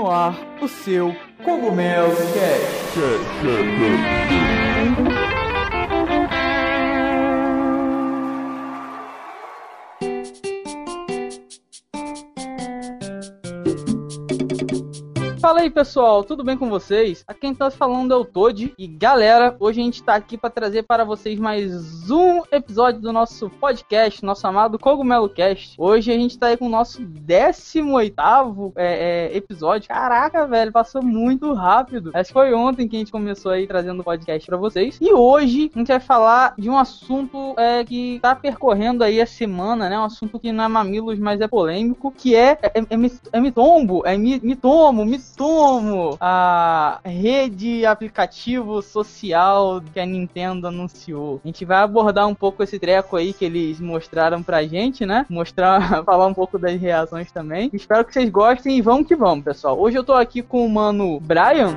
no ar o seu Cogumelo Cast. Fala aí pessoal, tudo bem com vocês? Aqui quem tá falando é o Todd e galera, hoje a gente tá aqui para trazer para vocês mais um episódio do nosso podcast, nosso amado Cogumelo Cast. Hoje a gente tá aí com o nosso 18 é, é, episódio. Caraca, velho, passou muito rápido. Acho que foi ontem que a gente começou aí trazendo o podcast para vocês. E hoje a gente vai falar de um assunto é, que tá percorrendo aí a semana, né? Um assunto que não é mamilos, mas é polêmico, que é, é, é, é mitombo, é mitomo, mitomo Sumo, a rede aplicativo social que a Nintendo anunciou. A gente vai abordar um pouco esse treco aí que eles mostraram pra gente, né? Mostrar, falar um pouco das reações também. Espero que vocês gostem e vamos que vamos, pessoal. Hoje eu tô aqui com o mano Brian.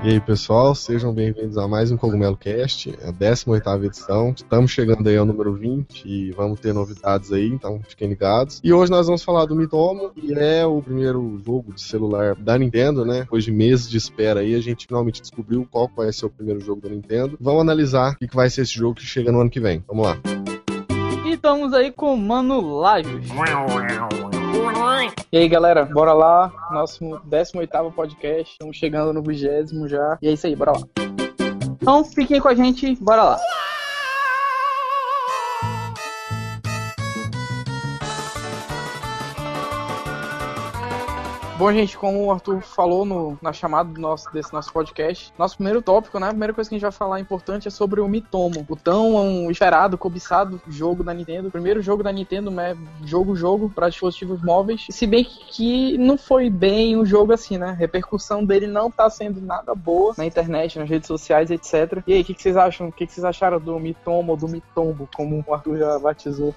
E aí, pessoal, sejam bem-vindos a mais um Cogumelo Cast, a 18 edição. Estamos chegando aí ao número 20 e vamos ter novidades aí, então fiquem ligados. E hoje nós vamos falar do Mitomo, que é o primeiro jogo de celular da Nintendo, né? Depois de meses de espera aí, a gente finalmente descobriu qual vai ser o primeiro jogo da Nintendo. Vamos analisar o que vai ser esse jogo que chega no ano que vem. Vamos lá. E estamos aí com o Mano Lajos. E aí, galera, bora lá. Nosso 18 podcast. Estamos chegando no 20 já. E é isso aí, bora lá. Então, fiquem com a gente, bora lá. Bom, gente, como o Arthur falou no, na chamada do nosso, desse nosso podcast, nosso primeiro tópico, né? A primeira coisa que a gente vai falar importante é sobre o Mitomo. O tão esperado, cobiçado jogo da Nintendo. O primeiro jogo da Nintendo, né? Jogo-jogo para dispositivos móveis. Se bem que não foi bem um jogo assim, né? A repercussão dele não tá sendo nada boa na internet, nas redes sociais, etc. E aí, o que, que, vocês acham? O que, que, vocês acharam do Mitomo ou do Mitombo, como o Arthur já batizou?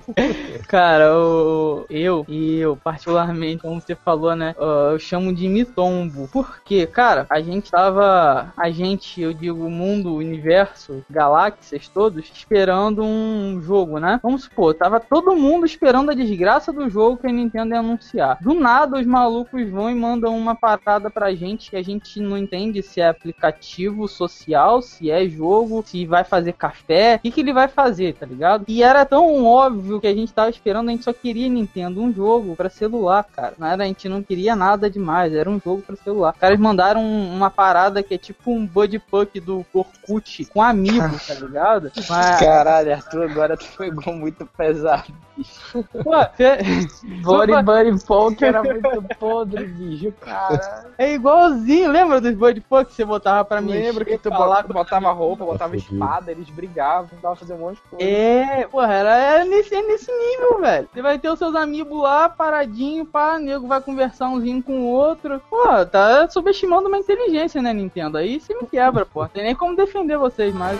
Cara, o, eu e eu, particularmente, como você falou, né? Uh, eu chamo de mitombo. Porque, cara, a gente tava. A gente, eu digo, mundo, universo, galáxias todos, esperando um jogo, né? Vamos supor, tava todo mundo esperando a desgraça do jogo que a Nintendo ia anunciar. Do nada, os malucos vão e mandam uma parada pra gente que a gente não entende se é aplicativo social, se é jogo, se vai fazer café, o que, que ele vai fazer, tá ligado? E era tão óbvio que a gente tava esperando, a gente só queria Nintendo um jogo para celular, cara. Era, a gente não não queria nada demais, era um jogo para celular. Os caras mandaram uma parada que é tipo um Buddy Puck do Orkut com amigos, tá ligado? Mas... Caralho, Arthur, agora tu pegou muito pesado. Pô, você... Buddy Buddy Puck era muito podre, bicho, cara. É igualzinho, lembra dos Buddy Puck que você botava pra mim? Lembro que tu botava, botava roupa, botava espada, eles brigavam, tava fazendo um monte de coisa. É, porra, era, era nesse, é nesse nível, velho. Você vai ter os seus amigos lá, paradinho, pá, nego vai conversar conversar umzinho com o outro. Pô, tá subestimando uma inteligência, né, Nintendo? Aí você me quebra, pô. Tem nem como defender vocês mais.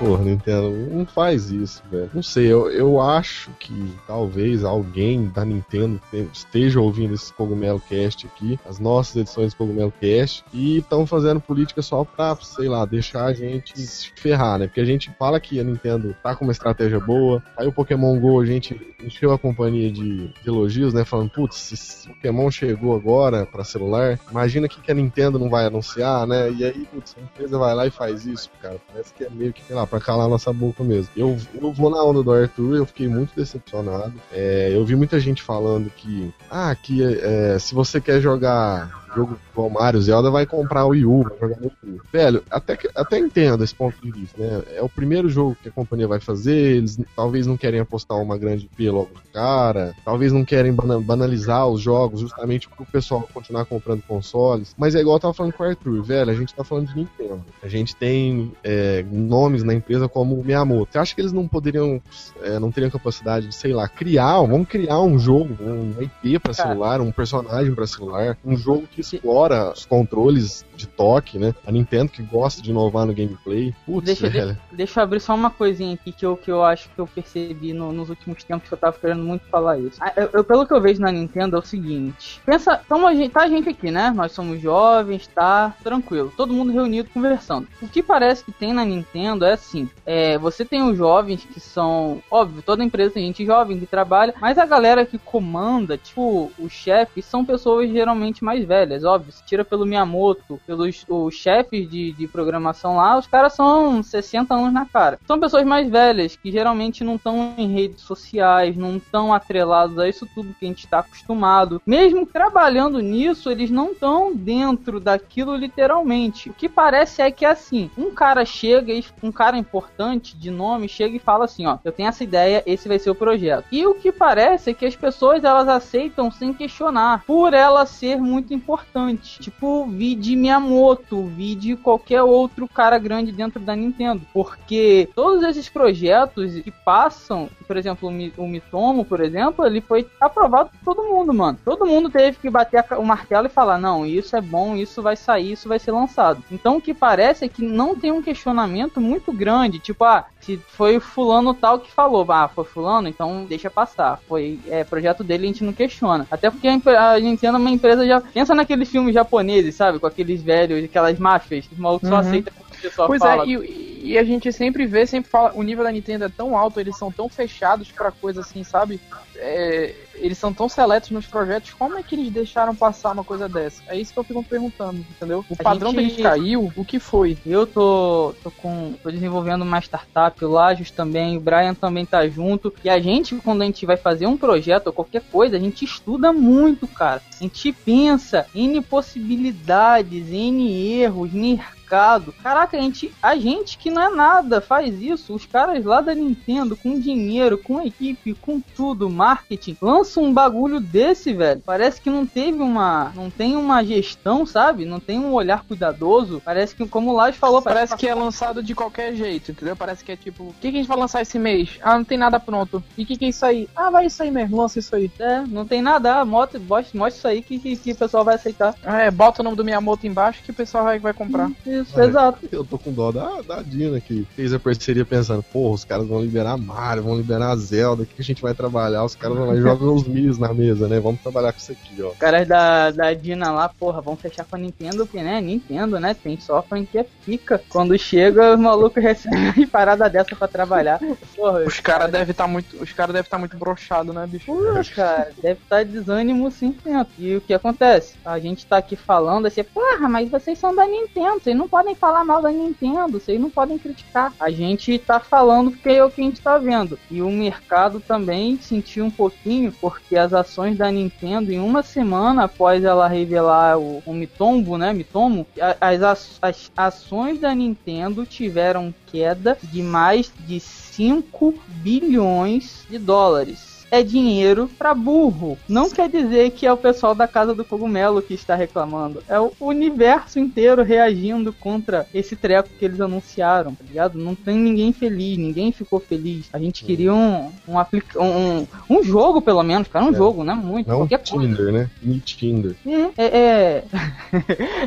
Porra, Nintendo, não faz isso, velho. Não sei, eu, eu acho que talvez alguém da Nintendo esteja ouvindo esse Cogumelo Cast aqui, as nossas edições do Cogumelo Cast, e estão fazendo política só pra, sei lá, deixar a gente se ferrar, né? Porque a gente fala que a Nintendo tá com uma estratégia boa, aí o Pokémon GO a gente encheu a companhia de, de elogios, né? Falando, putz, esse Pokémon chegou agora pra celular, imagina que, que a Nintendo não vai anunciar, né? E aí, putz, a empresa vai lá e faz isso, cara. Parece que é meio que, sei lá, pra calar nossa boca mesmo. Eu, eu vou na onda do Arthur, eu fiquei muito decepcionado. É, eu vi muita gente falando que, ah, que é, se você quer jogar jogo igual Mario, Zelda vai comprar o Wii U, vai jogar no Wii U. Velho, até, até entendo esse ponto de vista, né? É o primeiro jogo que a companhia vai fazer, eles talvez não querem apostar uma grande P logo de cara, talvez não querem banalizar os jogos justamente para o pessoal continuar comprando consoles, mas é igual eu tava falando com o Arthur, velho, a gente tá falando de Nintendo. A gente tem é, nomes na empresa como o Miyamoto. Você acha que eles não poderiam, é, não teriam capacidade de, sei lá, criar, vamos criar um jogo, um IP para celular, um personagem para celular, um jogo que explora os controles de toque, né? A Nintendo que gosta de inovar no gameplay. Putz, Deixa, velho. de- deixa eu abrir só uma coisinha aqui que eu, que eu acho que eu percebi no- nos últimos tempos que eu tava querendo muito falar isso. Ah, eu- eu- pelo que eu vejo na Nintendo é o seguinte: pensa, tamo tá a gente aqui, né? Nós somos jovens, tá tranquilo, todo mundo reunido conversando. O que parece que tem na Nintendo é assim: é, você tem os jovens que são, óbvio, toda empresa tem gente jovem que trabalha, mas a galera que comanda, tipo, os chefes, são pessoas geralmente mais velhas, óbvio. Se tira pelo Miyamoto, pelos os chefes de, de programação lá, os caras são 60 anos na cara. São pessoas mais velhas, que geralmente não estão em redes sociais, não estão atrelados a isso tudo que a gente está acostumado. Mesmo trabalhando nisso, eles não estão dentro daquilo literalmente. O que parece é que assim, um cara chega, um cara importante de nome chega e fala assim, ó, eu tenho essa ideia, esse vai ser o projeto. E o que parece é que as pessoas elas aceitam sem questionar, por ela ser muito importante. Tipo, vi de Miyamoto, vi de qualquer outro cara grande dentro da Nintendo. Porque todos esses projetos que passam, por exemplo, o Mi- o Mitomo, por exemplo, ele foi aprovado por todo mundo, mano. Todo mundo teve que bater o martelo e falar: não, isso é bom, isso vai sair, isso vai ser lançado. Então o que parece é que não tem um questionamento muito grande, tipo, ah, se foi fulano tal que falou, ah, foi fulano, então deixa passar. Foi é, projeto dele, a gente não questiona. Até porque a, a Nintendo é uma empresa já. Pensa naqueles filmes japoneses, sabe? Com aqueles velhos, aquelas máfias, os malucos só Uhum. aceitam o que o pessoal Pois fala. é, e, e a gente sempre vê, sempre fala, o nível da Nintendo é tão alto, eles são tão fechados pra coisa assim, sabe? É, eles são tão seletos nos projetos, como é que eles deixaram passar uma coisa dessa? É isso que eu fico me perguntando, entendeu? O A padrão gente- deles caiu, o que foi? Eu tô, tô com. tô desenvolvendo uma startup, o Lajos também, o Brian também tá junto. E a gente, quando a gente vai fazer um projeto ou qualquer coisa, a gente estuda muito, cara. A gente pensa em possibilidades, em erros, em mercado. Caraca, a gente, a gente que não é nada faz isso. Os caras lá da Nintendo, com dinheiro, com equipe, com tudo, marketing, lançam um bagulho desse, velho. Parece que não teve uma. Não tem uma gestão, sabe? Não tem um olhar cuidadoso. Parece que, como o Laj falou, Parece que é lançado de qualquer jeito, entendeu? Parece que é tipo, o que, que a gente vai lançar esse mês? Ah, não tem nada pronto. E o que, que é isso aí? Ah, vai isso aí mesmo, lança isso aí. É, não tem nada. Ah, mostra, mostra mostra isso aí que, que, que o pessoal vai aceitar. Ah, é, bota o nome do Miyamoto embaixo que o pessoal vai, vai comprar. Isso, exato. Eu tô com dó da, da Dina que fez a parceria pensando, porra, os caras vão liberar Mario, vão liberar Zelda, o que, que a gente vai trabalhar? Os caras vão lá e jogam os Mii's na mesa, né? Vamos trabalhar com isso aqui, ó. Os caras da, da Dina lá, porra, vão fechar com a Nintendo, porque, né? Nintendo, né? Tem software que é pica. Quando chega, os malucos recebem parada dessa pra trabalhar. Porra, Os caras devem estar muito, os cara deve estar muito broxado, né, bicho? Pô, cara, deve estar desânimo 100%. E o que acontece? A gente tá aqui falando assim, porra, mas vocês são da Nintendo, vocês não podem falar mal da Nintendo, vocês não podem criticar. A gente tá falando porque é o que a gente tá vendo. E o mercado também sentiu um pouquinho, porque as ações da Nintendo, em uma semana após ela revelar o, o Mitombo, né, Mitomo, as, as ações da Nintendo tiveram queda de mais de 5 bilhões de dólares é dinheiro pra burro. Não quer dizer que é o pessoal da Casa do Cogumelo que está reclamando. É o universo inteiro reagindo contra esse treco que eles anunciaram, tá ligado? Não tem ninguém feliz, ninguém ficou feliz. A gente queria um um, aplica um, um jogo, pelo menos, cara. Um É. jogo, né? Muito. Não qualquer coisa. Tinder, né? Me Tinder. É, é,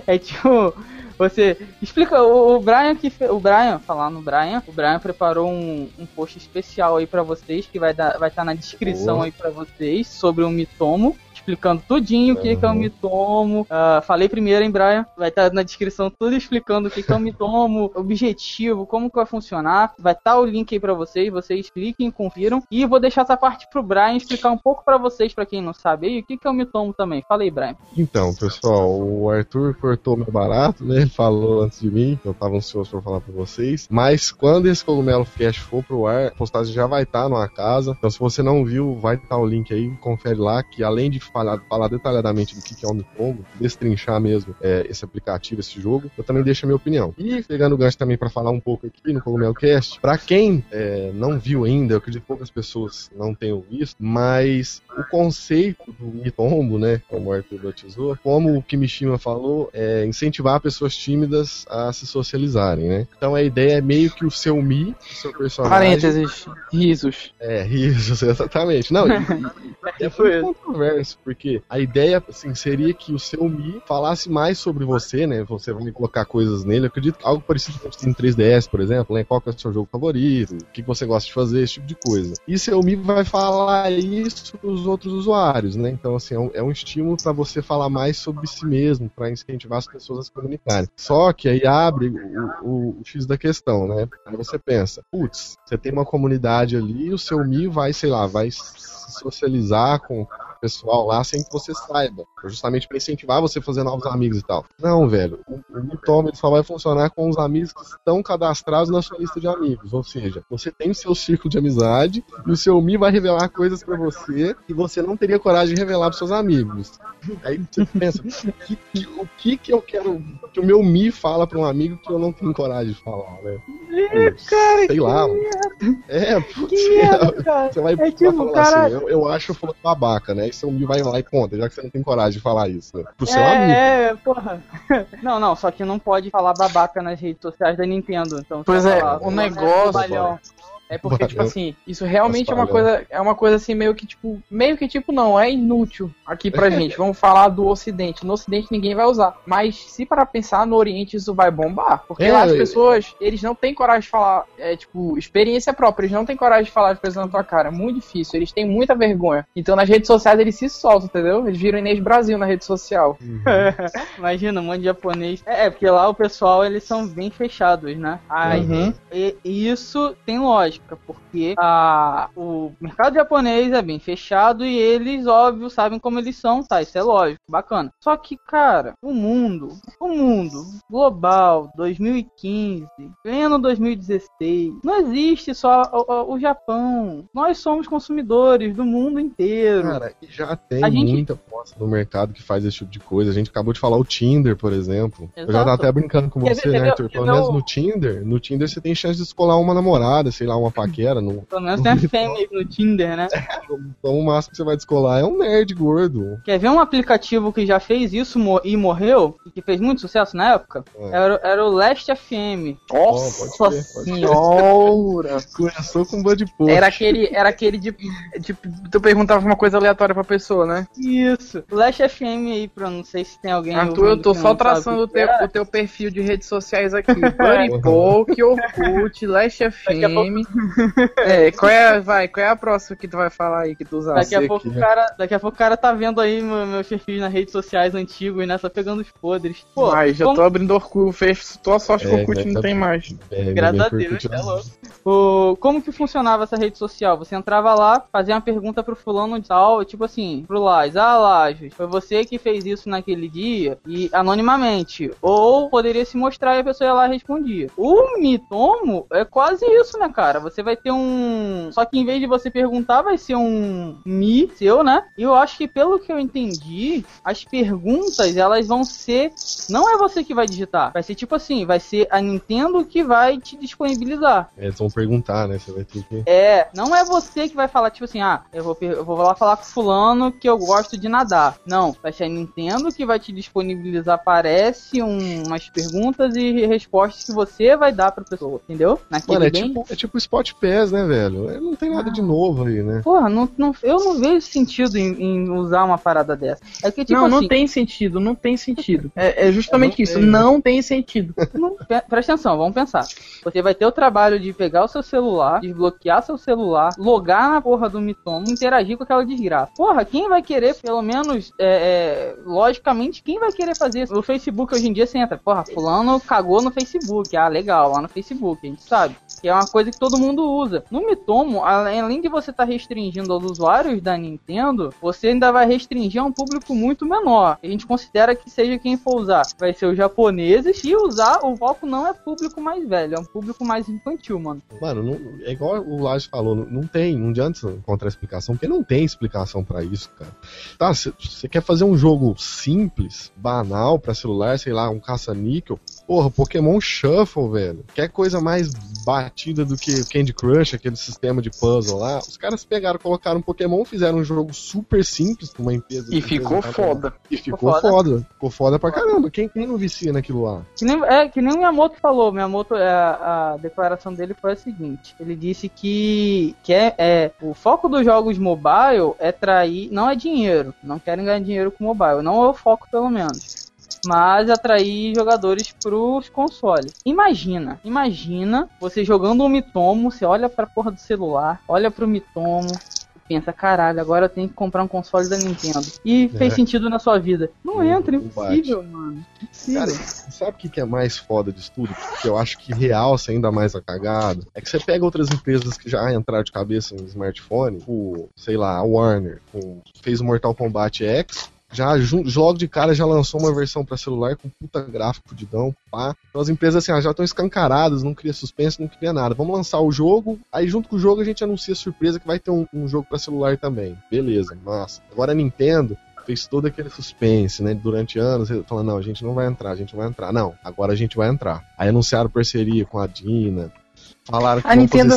é tipo, você explica o, o Brian que o Brian, falar no Brian, o Brian preparou um, um post especial aí pra vocês que vai dar, vai estar na descrição aí pra vocês sobre o Mitomo. Explicando tudinho o que, que é o Uhum. Mitomo. Ah, falei primeiro, hein, Brian? Vai estar na descrição tudo explicando o que, que é o Mitomo, objetivo, como que vai funcionar. Vai estar o link aí pra vocês, vocês cliquem, confiram. E eu vou deixar essa parte pro Brian explicar um pouco pra vocês, pra quem não sabe aí, o que, que é o Mitomo também. Fala aí, Brian. Então, pessoal, o Arthur cortou meu barato, né? Ele falou antes de mim, eu tava ansioso pra falar pra vocês. Mas quando esse Cogumelo Cash for pro ar, a postagem já vai estar numa casa. Então, se você não viu, vai estar o link aí, confere lá, que além de falar, falar detalhadamente do que é o Mitombo, destrinchar mesmo é, esse aplicativo, esse jogo, eu também deixo a minha opinião. E pegando o gancho também pra falar um pouco aqui no Cogumelo Cast, pra quem é, não viu ainda, eu acredito que poucas pessoas não tenham visto, mas o conceito do Mitombo, né, como o Arthur batizou, como o Kimishima falou, é incentivar pessoas tímidas a se socializarem, né? Então a ideia é meio que o seu Mi, o seu personagem... Parênteses, risos. É, isso, exatamente. Não, e, e, é Foi controverso isso, porque a ideia, assim, seria que o seu Mi falasse mais sobre você, né? Você vai colocar coisas nele. Eu acredito que algo parecido com o 3DS, por exemplo, né? Qual é o seu jogo favorito? O que você gosta de fazer? Esse tipo de coisa. E seu Mi vai falar isso pros outros usuários, né? Então, assim, é um, é um estímulo para você falar mais sobre si mesmo, para incentivar as pessoas a se comunicarem. Só que aí abre o, o, o X da questão, né? Aí você pensa, putz, você tem uma comunidade ali, o seu Mi vai, sei lá, vai se socializar com pessoal lá sem que você saiba. Justamente para incentivar você a fazer novos amigos e tal. Não, velho. O, o Mitoma só vai funcionar com os amigos que estão cadastrados na sua lista de amigos. Ou seja, você tem o seu círculo de amizade e o seu Mi vai revelar coisas para você que você não teria coragem de revelar para seus amigos. Aí você pensa, o que, o que, que eu quero que o meu Mi fala para um amigo que eu não tenho coragem de falar, né? É, cara, sei lá. É, putz, é, você vai, é tipo, falar cara... assim, eu, eu acho foda babaca, né? Seu amigo vai lá e conta, já que você não tem coragem de falar isso, né? Pro seu é, amigo. É, porra. Não, não, só que não pode falar babaca nas redes sociais da Nintendo. Então, pois é, o negócio. É porque, tipo assim, isso realmente é uma coisa. É uma coisa assim, meio que, tipo. Meio que, tipo, não, é inútil aqui pra gente. Vamos falar do Ocidente. No Ocidente ninguém vai usar. Mas se para pensar no Oriente, isso vai bombar. Porque é, lá as pessoas, eles não têm coragem de falar, é, tipo, experiência própria. Eles não têm coragem de falar as coisas na tua cara. É muito difícil. Eles têm muita vergonha. Então nas redes sociais eles se soltam, entendeu? Eles viram Inês Brasil na rede social. Uhum. Imagina, um monte de japonês. É, é, porque lá o pessoal, eles são bem fechados, né? Aí, uhum. e, e isso tem lógica porque a, o mercado japonês é bem fechado e eles, óbvio, sabem como eles são, tá? Isso é lógico, bacana. Só que, cara, o mundo, o mundo global, 2015, pleno 2016, não existe só o, o, Japão. Nós somos consumidores do mundo inteiro. Cara, já tem gente... muita posta no mercado que faz esse tipo de coisa. A gente acabou de falar o Tinder, por exemplo. Exato. Eu já tava até brincando com você, né, Arthur? Pelo menos no Tinder, no Tinder você tem chance de escolar uma namorada, sei lá, uma paquera. No, Pelo menos tem a fêmea no Tinder, né? então o máximo que você vai descolar é um nerd gordo. Quer ver um aplicativo que já fez isso e morreu? E que fez muito sucesso na época? É. Era, era o Last FM. Nossa oh, senhora! Começou com Bud Post. Era aquele, era aquele de, de, Tu perguntava uma coisa aleatória pra pessoa, né? Isso. Last FM aí, pra não sei se tem alguém. Arthur, eu tô só traçando o teu, o teu perfil de redes sociais aqui. Buddy Poke, Orkut, Last FM. É, qual é, vai, qual é a próxima que tu vai falar aí que tu usaste? Daqui a pouco o cara, daqui a pouco o cara tá vendo aí meu, meu perfil nas redes sociais antigo e nessa pegando os podres. Pô, Mas já como... tô abrindo Orkut, fez tua sorte que o Orkut não tem mais. É, Graças a Deus, é louco. O, como que funcionava essa rede social? Você entrava lá, fazia uma pergunta pro fulano de tal, tipo assim, pro Laz, ah, Lajos, foi você que fez isso naquele dia? E anonimamente. Ou poderia se mostrar e a pessoa ia lá e respondia. O Mitomo é quase isso, né, cara? Você vai ter um. Só que em vez de você perguntar, vai ser um Mi seu, né? E eu acho que pelo que eu entendi, as perguntas elas vão ser. Não é você que vai digitar. Vai ser tipo assim, vai ser a Nintendo que vai te disponibilizar. É, eles vão perguntar, né? Você vai ter que. É, não é você que vai falar, tipo assim, ah, eu vou, eu vou lá falar com fulano que eu gosto de nadar. Não, vai ser a Nintendo que vai te disponibilizar, parece, um, umas perguntas e respostas que você vai dar pra pessoa, entendeu? Naquele Mano, é, bem... tipo, é tipo Spot Pass, né, velho? Não tem nada de novo aí, né? Porra, não, não, eu não vejo sentido em, em usar uma parada dessa. É que, tipo, não, assim, não tem sentido, não tem sentido. É, é justamente não isso, tem, não tem sentido. Não, presta atenção, vamos pensar. Você vai ter o trabalho de pegar o seu celular, desbloquear seu celular, logar na porra do Mitomo, interagir com aquela desgraça. Porra, quem vai querer, pelo menos, é, é, logicamente, quem vai querer fazer isso? No Facebook hoje em dia você entra, porra, fulano cagou no Facebook. Ah, legal, lá no Facebook, a gente sabe. Que é uma coisa que todo mundo usa. No Mitomo, além de você estar tá restringindo aos usuários da Nintendo, você ainda vai restringir a um público muito menor. A gente considera que seja quem for usar. Vai ser os japoneses e usar, o foco não é público mais velho, é um público mais infantil, mano. Mano, não, é igual o Lage falou, não, não, tem, não adianta encontrar explicação, porque não tem explicação para isso, cara. Tá, você quer fazer um jogo simples, banal para celular, sei lá, um caça-níquel, Porra, Pokémon Shuffle, velho. Quer coisa mais batida do que Candy Crush, aquele sistema de puzzle lá. Os caras pegaram, colocaram um Pokémon, fizeram um jogo super simples pra uma empresa. E ficou empresa, foda. E ficou, foda. foda. Ficou foda pra caramba. Quem, quem não vicia naquilo lá? Que nem, é, que nem o Miyamoto falou. Miyamoto, a, a declaração dele foi a seguinte. Ele disse que, que é, é, o foco dos jogos mobile é trair, não é dinheiro. Não querem ganhar dinheiro com mobile. Não é o foco, pelo menos mas atrair jogadores pros consoles. Imagina, imagina você jogando um Mitomo, você olha pra porra do celular, olha pro Mitomo, pensa, caralho, agora eu tenho que comprar um console da Nintendo. E fez é. sentido na sua vida. Não hum, entra, impossível, mano. Impossível. Cara, sabe o que é mais foda de tudo? Que eu acho que realça ainda mais a cagada. É que você pega outras empresas que já entraram de cabeça no smartphone, o, sei lá, a Warner, com, fez o Mortal Kombat X, já logo de cara já lançou uma versão para celular com puta gráfico fudidão, pá. Então as empresas assim, ah, já estão escancaradas, não cria suspense, não cria nada. Vamos lançar o jogo, aí junto com o jogo a gente anuncia surpresa que vai ter um, um jogo para celular também. Beleza, massa. Agora a Nintendo fez todo aquele suspense, né? Durante anos, falando, não, a gente não vai entrar, a gente não vai entrar. Não, agora a gente vai entrar. Aí anunciaram parceria com a Dina, Falaram que a Nintendo,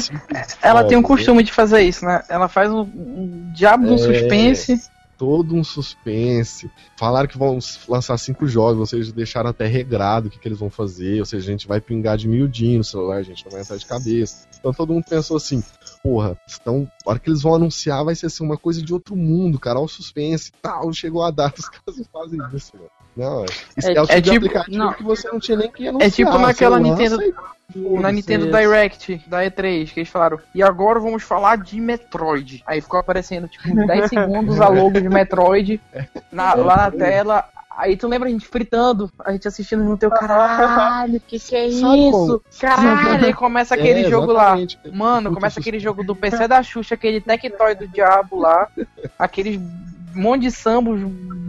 ela tem um costume de fazer isso, né? Ela faz um, um diabo é... suspense todo um suspense. Falaram que vão lançar cinco jogos, ou seja, deixaram até regrado o que, que eles vão fazer, ou seja, a gente vai pingar de miudinho no celular, a gente não vai entrar de cabeça. Então todo mundo pensou assim, porra, então, a hora que eles vão anunciar vai ser assim, uma coisa de outro mundo, cara, o suspense tal, chegou a data, os caras fazem isso, mano. Não, é, é, é, o tipo é tipo, aplicativo não, que você não tinha nem que anunciar. É tipo naquela Nintendo... na Nintendo Direct da E3, que eles falaram, e agora vamos falar de Metroid. Aí ficou aparecendo, tipo, 10 segundos a logo de Metroid na, lá na tela. Aí tu lembra a gente fritando, a gente assistindo no teu caralho, que que é Sabe isso? Como? Caralho, aí começa aquele é, jogo lá. Mano, começa aquele jogo do PC da Xuxa, aquele Tectoy do diabo lá, aqueles monte de sambos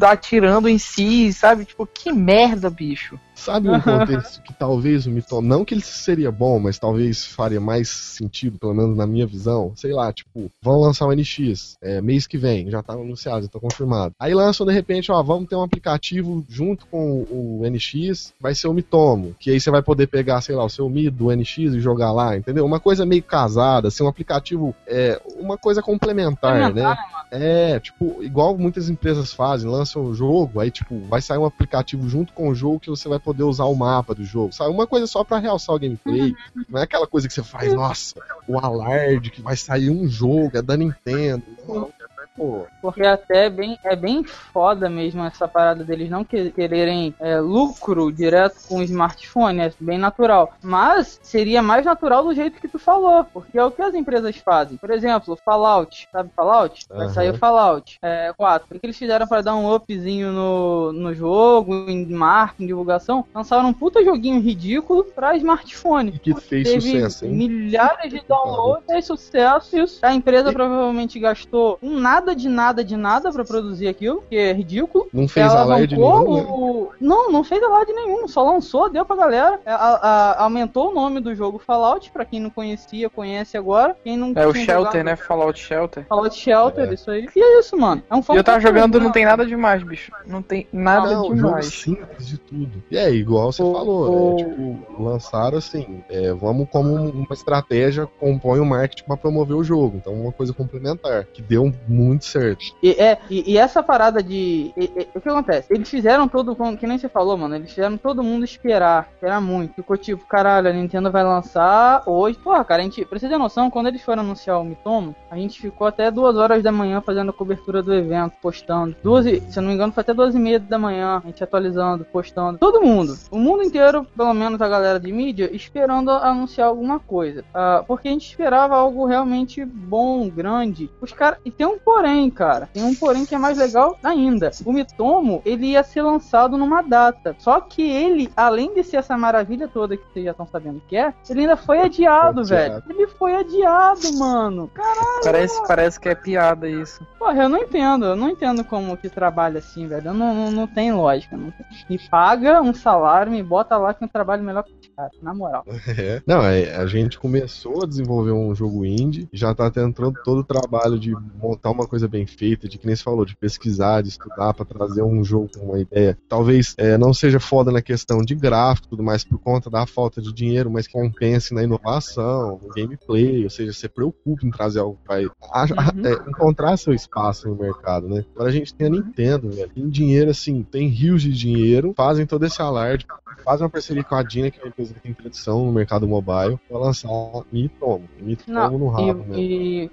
atirando em si, sabe? Tipo, que merda, bicho. Sabe um contexto que talvez o Mito, não que ele seria bom, mas talvez faria mais sentido, pelo menos na minha visão, sei lá, tipo, vão lançar o NX, é, mês que vem, já tá anunciado, já tá confirmado. Aí lançam de repente, ó, vamos ter um aplicativo junto com o NX, vai ser o Mitomo, que aí você vai poder pegar, sei lá, o seu Mi do NX e jogar lá, entendeu? Uma coisa meio casada, assim, um aplicativo, é, uma coisa complementar, né? É, tipo, igual muitas empresas fazem, lançam o jogo, aí, tipo, vai sair um aplicativo junto com o jogo que você vai poder usar o mapa do jogo, sabe? Uma coisa só para realçar o gameplay. Uhum. Não é aquela coisa que você faz, nossa, o alarde que vai sair um jogo, é da Nintendo. Não, Pô. Porque até é bem, é bem foda mesmo essa parada deles não quererem é, lucro direto com o smartphone, é bem natural. Mas seria mais natural do jeito que tu falou, porque é o que as empresas fazem. Por exemplo, Fallout, sabe Fallout? Vai sair o Fallout é, 4. O que eles fizeram para dar um upzinho no, no jogo, em marketing, divulgação? Lançaram um puta joguinho ridículo pra smartphone. Que fez sucesso, hein? Milhares de downloads, fez sucesso. A empresa e... provavelmente gastou um nada nada de nada de nada para produzir aquilo, que é ridículo. Não fez ela alarde nenhum, o... né? Não, não fez alarde nenhum, só lançou, deu pra galera. A, a, aumentou o nome do jogo Fallout, pra quem não conhecia, conhece agora. Quem não é o Shelter, jogado... né? Fallout Shelter. Fallout Shelter, é. isso aí. E é isso, mano. É um e eu tava jogando, não tem nada demais, bicho. Não tem nada não, demais. Jogo simples de tudo. E é, igual você o, falou, o... né? Tipo, lançaram assim, é, vamos como uma estratégia, compõe o marketing pra promover o jogo. Então, uma coisa complementar, que deu muito muito certo. E, é, e, e essa parada de. E, e, o que acontece? Eles fizeram todo. Que nem você falou, mano. Eles fizeram todo mundo esperar. Esperar muito. Ficou tipo, caralho, a Nintendo vai lançar hoje. Porra, cara, a gente. Pra você ter noção, quando eles foram anunciar o Mitomo, a gente ficou até duas horas da manhã fazendo a cobertura do evento, postando. Duas, se eu não me engano, foi até duas e meia da manhã, a gente atualizando, postando. Todo mundo. O mundo inteiro, pelo menos a galera de mídia, esperando anunciar alguma coisa. Uh, porque a gente esperava algo realmente bom, grande. Os caras. E tem um porém porém, cara. Tem um porém que é mais legal ainda. O Mitomo, ele ia ser lançado numa data. Só que ele, além de ser essa maravilha toda que vocês já estão sabendo que é, ele ainda foi adiado, foi velho. Ele foi adiado, mano. Caralho. Parece, parece que é piada isso. Porra, eu não entendo. Eu não entendo como que trabalha assim, velho. Não, não, não tem lógica. Não tem. Me paga um salário, me bota lá que eu trabalho melhor que os caras, na moral. É. Não, é, a gente começou a desenvolver um jogo indie, já tá tentando todo o trabalho de montar uma coisa bem feita de que nem você falou, de pesquisar, de estudar para trazer um jogo com uma ideia. Talvez é, não seja foda na questão de gráfico tudo mais por conta da falta de dinheiro, mas que compense na inovação, no gameplay, ou seja, você preocupa em trazer algo que vai uhum. é, encontrar seu espaço no mercado, né? Agora a gente tem a Nintendo, velho. Tem dinheiro assim, tem rios de dinheiro, fazem todo esse alarde, fazem uma parceria com a Dina, que é uma empresa que tem tradição no mercado mobile, pra lançar Me Tomo. Me Tomo no rabo, e, né? E...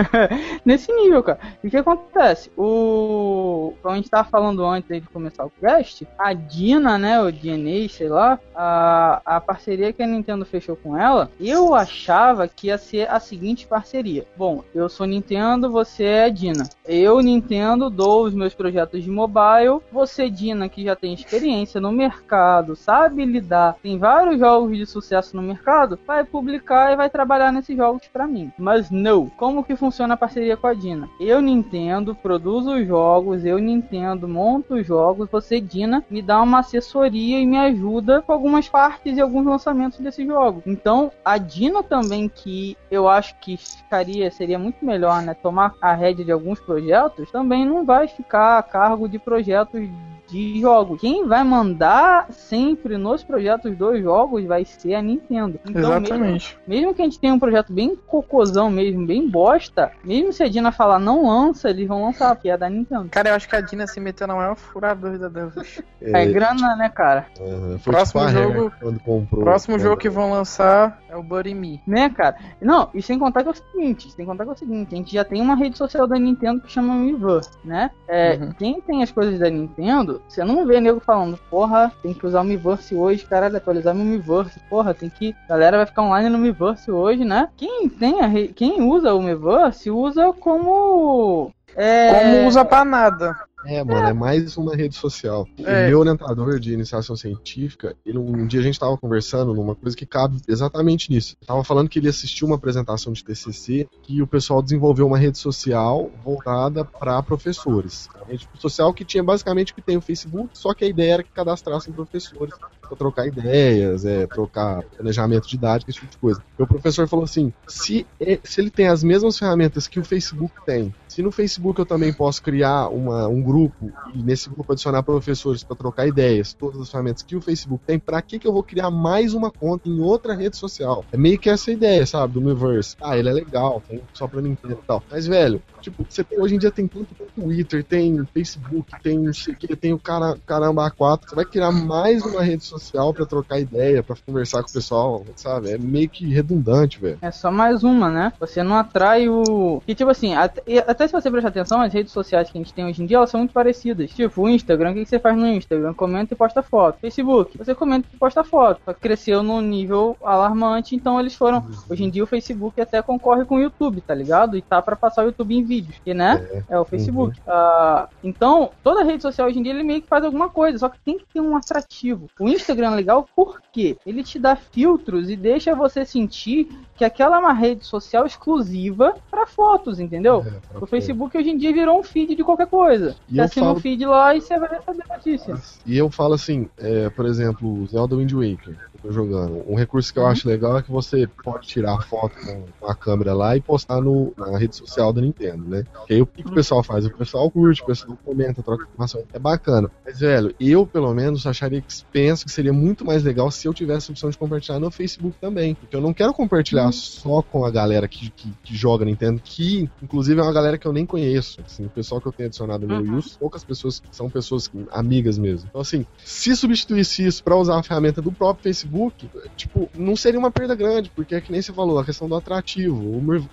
Nesse nível, E o que acontece? O. Como a gente tava falando antes de começar o cast, a Dina, né? O DNA, sei lá, a, a parceria que a Nintendo fechou com ela, eu achava que ia ser a seguinte parceria. Bom, eu sou Nintendo, você é Dina. Eu, Nintendo, dou os meus projetos de mobile. Você, Dina, que já tem experiência no mercado, sabe lidar, tem vários jogos de sucesso no mercado, vai publicar e vai trabalhar nesses jogos para mim. Mas não, como que funciona a parceria com a Dina? Eu, Nintendo, produzo os jogos, eu, Nintendo, monto os jogos, você, Dina, me dá uma assessoria e me ajuda com algumas partes e alguns lançamentos desse jogo. Então, a Dina também, que eu acho que ficaria, seria muito melhor, né, tomar a rédea de alguns projetos, também não vai ficar a cargo de projetos de jogos. Quem vai mandar sempre nos projetos dos jogos vai ser a Nintendo. Então, Exatamente. Mesmo, mesmo, que a gente tenha um projeto bem cocôzão mesmo, bem bosta, mesmo se a Dina falar não lança, eles vão lançar, porque é da Nintendo. Cara, eu acho que a Dina se meteu na maior furada da Deus. É, é grana, né, cara? Uhum. Próximo jogo, quando comprou, próximo jogo que vão lançar é o Buddy Me. Né, cara? Não, e sem contar que é o seguinte, sem contar que é o seguinte, a gente já tem uma rede social da Nintendo que chama Miiverse, né? É, uhum. Quem tem as coisas da Nintendo você não vê nego falando, porra, tem que usar o Miiverse hoje, caralho, atualizar meu Miiverse, porra, tem que. A galera vai ficar online no Miiverse hoje, né? Quem tem a re... Quem usa o Miiverse usa como. É... Como usa pra nada. É, mano, é mais uma rede social. É. O meu orientador de iniciação científica, ele, um dia a gente tava conversando numa coisa que cabe exatamente nisso. Ele tava falando que ele assistiu uma apresentação de TCC que o pessoal desenvolveu uma rede social voltada para professores. Uma rede social que tinha basicamente o que tem o Facebook, só que a ideia era que cadastrassem professores para trocar ideias, é, trocar planejamento didático, esse tipo de coisa. E o professor falou assim: se, é, se ele tem as mesmas ferramentas que o Facebook tem, se no Facebook eu também posso criar uma, um grupo e nesse grupo adicionar professores para trocar ideias, todas as ferramentas que o Facebook tem, para que, que eu vou criar mais uma conta em outra rede social? É meio que essa ideia, sabe, do Universe. Ah, ele é legal, tem só pra Nintendo e tal. Mas, velho, tipo, você tem, hoje em dia tem tanto Twitter, tem Facebook, tem não sei o que, tem o cara, caramba A4. Você vai criar mais uma rede social para trocar ideia, para conversar com o pessoal, sabe? É meio que redundante, velho. É só mais uma, né? Você não atrai o. E tipo assim, até se você prestar atenção, as redes sociais que a gente tem hoje em dia, elas são muito parecidas. Tipo, o Instagram, o que você faz no Instagram? Comenta e posta foto. Facebook, você comenta e posta foto. Só que cresceu num nível alarmante, então eles foram. Hoje em dia o Facebook até concorre com o YouTube, tá ligado? E tá para passar o YouTube em vídeos, que né? É, é o Facebook. Uhum. Uh, então, toda rede social hoje em dia ele meio que faz alguma coisa, só que tem que ter um atrativo. O Instagram é legal porque ele te dá filtros e deixa você sentir que aquela é uma rede social exclusiva para fotos, entendeu? É, Facebook hoje em dia virou um feed de qualquer coisa. E você assina falo... um feed lá e você vai receber notícias. E eu falo assim, é, por exemplo, Zelda Wind Waker jogando. Um recurso que eu uhum. acho legal é que você pode tirar foto com a câmera lá e postar no, na rede social da Nintendo, né? Que aí o que, que o pessoal faz? O pessoal curte, o pessoal comenta, troca informação. É bacana. Mas, velho, eu pelo menos acharia que penso que seria muito mais legal se eu tivesse a opção de compartilhar no Facebook também. Porque eu não quero compartilhar uhum. só com a galera que, que, que, joga Nintendo, que inclusive é uma galera que eu nem conheço. Assim, o pessoal que eu tenho adicionado no use, poucas pessoas são pessoas amigas mesmo. Então, assim, se substituísse isso para usar a ferramenta do próprio Facebook, Facebook, tipo, não seria uma perda grande, porque é que nem você falou, a questão do atrativo.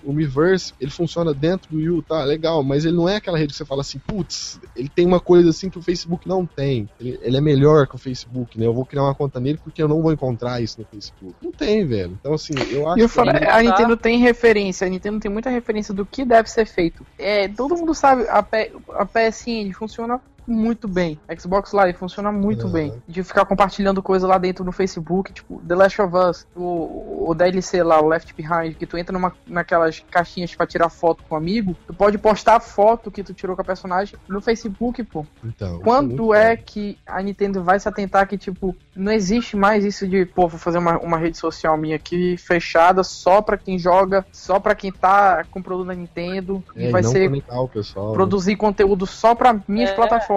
O, Miiverse, ele funciona dentro do Yu, tá, legal, mas ele não é aquela rede que você fala assim, putz, ele tem uma coisa assim que o Facebook não tem. Ele, ele, é melhor que o Facebook, né? Eu vou criar uma conta nele porque eu não vou encontrar isso no Facebook. Não tem, velho. Então, assim, eu acho eu que. Falo, a Nintendo tem referência, a Nintendo tem muita referência do que deve ser feito. É, todo mundo sabe, a, P, a PSN funciona muito bem. Xbox Live funciona muito Uhum. bem. De ficar compartilhando coisa lá dentro no Facebook, tipo, The Last of Us, o, o DLC lá, o Left Behind, que tu entra numa, naquelas caixinhas pra tirar foto com um amigo, tu pode postar a foto que tu tirou com a personagem no Facebook, pô. Então. Quando é bom. que a Nintendo vai se atentar que, tipo, não existe mais isso de, pô, vou fazer uma, uma rede social minha aqui fechada só pra quem joga, só pra quem tá com produto da Nintendo, É, e vai não ser pessoal. né? produzir conteúdo só pra minhas É. plataformas.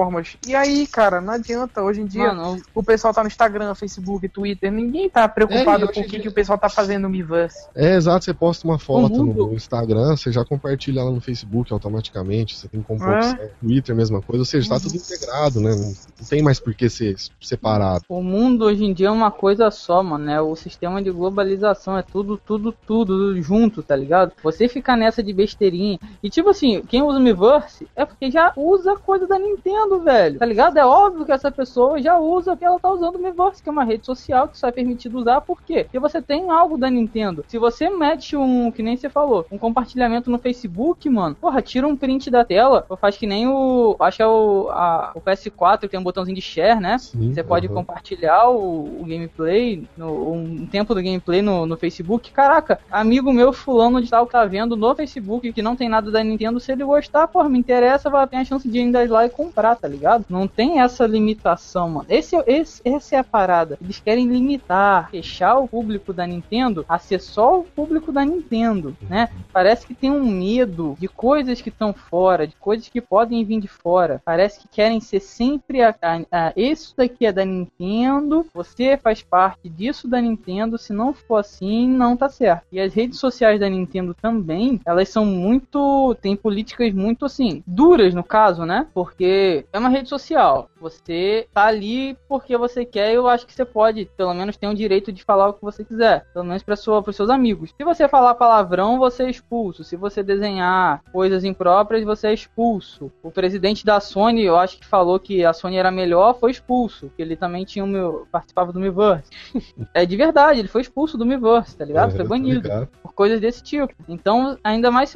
E aí, cara, não adianta. Hoje em dia, Mano, o pessoal tá no Instagram, Facebook, Twitter, ninguém tá preocupado É, com o que, em que o pessoal tá fazendo no Miiverse. É, exato, você posta uma foto no Instagram, você já compartilha ela no Facebook automaticamente, você tem como É. no Twitter, mesma coisa, ou seja, tá tudo integrado, né? Não, tem mais por que ser separado. O mundo hoje em dia é uma coisa só, mano. né? O sistema de globalização é tudo, tudo, tudo junto, tá ligado? Você ficar nessa de besteirinha. E tipo assim, quem usa o Miiverse é porque já usa coisa da Nintendo, velho. Tá ligado? É óbvio que essa pessoa já usa porque ela tá usando o Miiverse, que é uma rede social que só é permitido usar. Por quê? Porque você tem algo da Nintendo. Se você mete um, que nem você falou, um compartilhamento no Facebook, mano, porra, tira um print da tela, faz que nem o. Acho que é o, a- o PS4 que tem um botãozinho de share, né? Sim, Você pode aham. compartilhar o, o gameplay, no, um tempo do gameplay no, no Facebook. Caraca, amigo meu fulano de tal que tá vendo no Facebook que não tem nada da Nintendo, se ele gostar, porra, me interessa, vai ter a chance de ainda ir lá e comprar, tá ligado? Não tem essa limitação, mano. Esse, esse, essa é a parada. Eles querem limitar, fechar o público da Nintendo a ser só o público da Nintendo, né? Parece que tem um medo de coisas que estão fora, de coisas que podem vir de fora. Parece que querem ser sempre a, a, a- isso daqui é da Nintendo, você faz parte disso da Nintendo, se não for assim, não tá certo. E as redes sociais da Nintendo também, elas são muito, tem políticas muito assim, duras no caso, né? Porque é uma rede social. Você tá ali porque você quer, eu acho que você pode, pelo menos tem o direito de falar o que você quiser, pelo menos para pros seus amigos. Se você falar palavrão, você é expulso. Se você desenhar coisas impróprias, você é expulso. O presidente da Sony, eu acho que falou que a Sony era melhor, foi expulso, que ele também tinha o meu participava do Miiverse. é de verdade, ele foi expulso do Miiverse, tá ligado? Foi tá banido por coisas desse tipo. Então, ainda mais.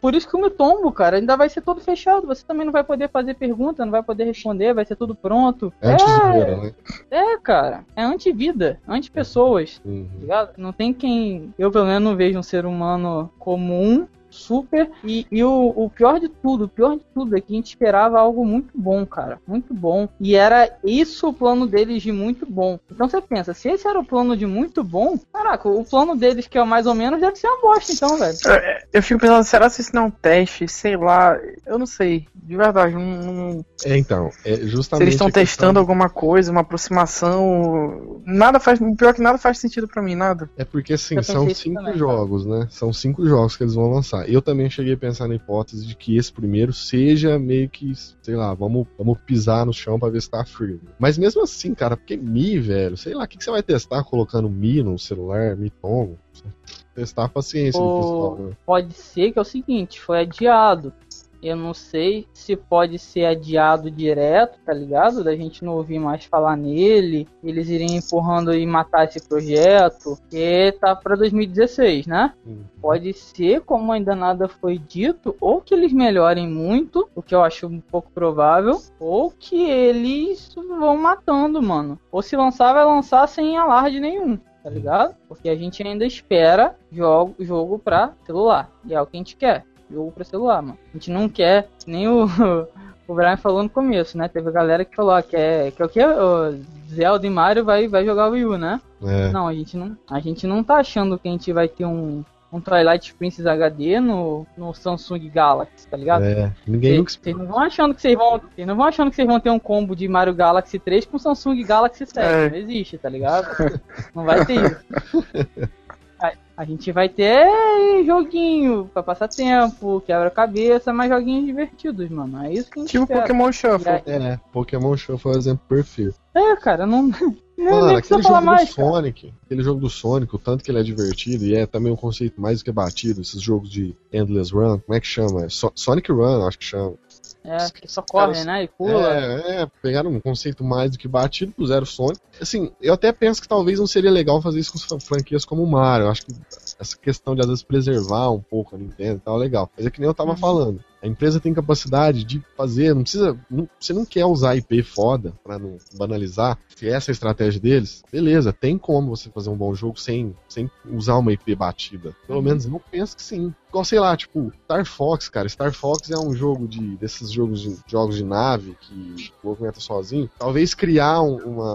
Por isso que o meu tombo, cara, ainda vai ser todo fechado. Você também não vai poder fazer pergunta, não vai poder responder, vai ser tudo pronto. É anti-zoeira, né? é, cara. É anti-vida, anti-pessoas. Uhum. tá? Não tem quem. Eu, pelo menos, não vejo um ser humano comum. Super. E, e o, o pior de tudo, o pior de tudo é que a gente esperava algo muito bom, cara. Muito bom. E era isso o plano deles de muito bom. Então você pensa, se esse era o plano de muito bom, caraca, o plano deles, que é mais ou menos, deve ser uma bosta, então, velho. Eu fico pensando, será se isso não é um teste? Sei lá, eu não sei. De verdade, não- não, É, então, é se justamente. eles estão questão- testando alguma coisa, uma aproximação. Nada faz. Pior que nada faz sentido pra mim, nada. É porque assim, são cinco também, jogos, né? São cinco jogos que eles vão lançar. Eu também cheguei a pensar na hipótese de que esse primeiro seja meio que, sei lá, vamos, vamos pisar no chão pra ver se tá firme. Mas mesmo assim, cara, porque Mi, velho, sei lá, o que, que você vai testar colocando Mi no celular, Mi Tomo? Testar a paciência do O- pessoal, né? Pode ser que é o seguinte, foi adiado. Eu não sei se pode ser adiado direto, tá ligado? Da gente não ouvir mais falar nele, eles irem empurrando e matar esse projeto, que tá pra 2016, né? Uhum. Pode ser, como ainda nada foi dito, ou que eles melhorem muito, o que eu acho um pouco provável, ou que eles vão matando, mano. Ou se lançar, vai lançar sem alarde nenhum, tá ligado? Porque a gente ainda espera jogo, jogo pra celular. E é o que a gente quer. Jogo pra celular, mano. A gente não quer, nem o, o Brian falou no começo, né? Teve a galera que falou, que é, que é o que? O Zelda e Mario vai, vai jogar o Wii U, né? É, Não, a gente não, a gente não tá achando que a gente vai ter um, um Twilight Princess HD no, no Samsung Galaxy, tá ligado? é, ninguém nunca Vocês não vão achando que vocês vão. Vocês não vão achando que vocês vão ter um combo de Mario Galaxy 3 com Samsung Galaxy 7. É. Não existe, tá ligado? não vai ter isso. A, a gente vai ter joguinho pra passar tempo, quebra-cabeça, mas joguinhos divertidos, mano. É isso que a gente Tipo espera. Pokémon Shuffle. Aí- É, Pokémon Show foi o exemplo perfeito. É, cara, não. Não Mano, nem precisa aquele jogo mais, do cara. Sonic, aquele jogo do Sonic, o tanto que ele é divertido e é também um conceito mais do que batido, esses jogos de Endless Run, como é que chama? É So- Sonic Run, acho que chama. É, que só corre, né? E pula. É, é, pegaram um conceito mais do que batido, puseram Sonic. Assim, eu até penso que talvez não seria legal fazer isso com fran- franquias como o Mario. Eu acho que essa questão de às vezes preservar um pouco a Nintendo e tal é legal. Mas é que nem eu tava Uhum. falando. A empresa tem capacidade de fazer, não precisa. Não, você não quer usar IP foda pra não banalizar. Se essa é a estratégia deles, beleza, tem como você fazer um bom jogo sem, sem usar uma IP batida. Pelo Uhum. menos eu penso que sim. Igual, sei lá, tipo, Star Fox, cara. Star Fox é um jogo de. desses jogos de, jogos de nave que o movimenta sozinho. Talvez criar um, uma,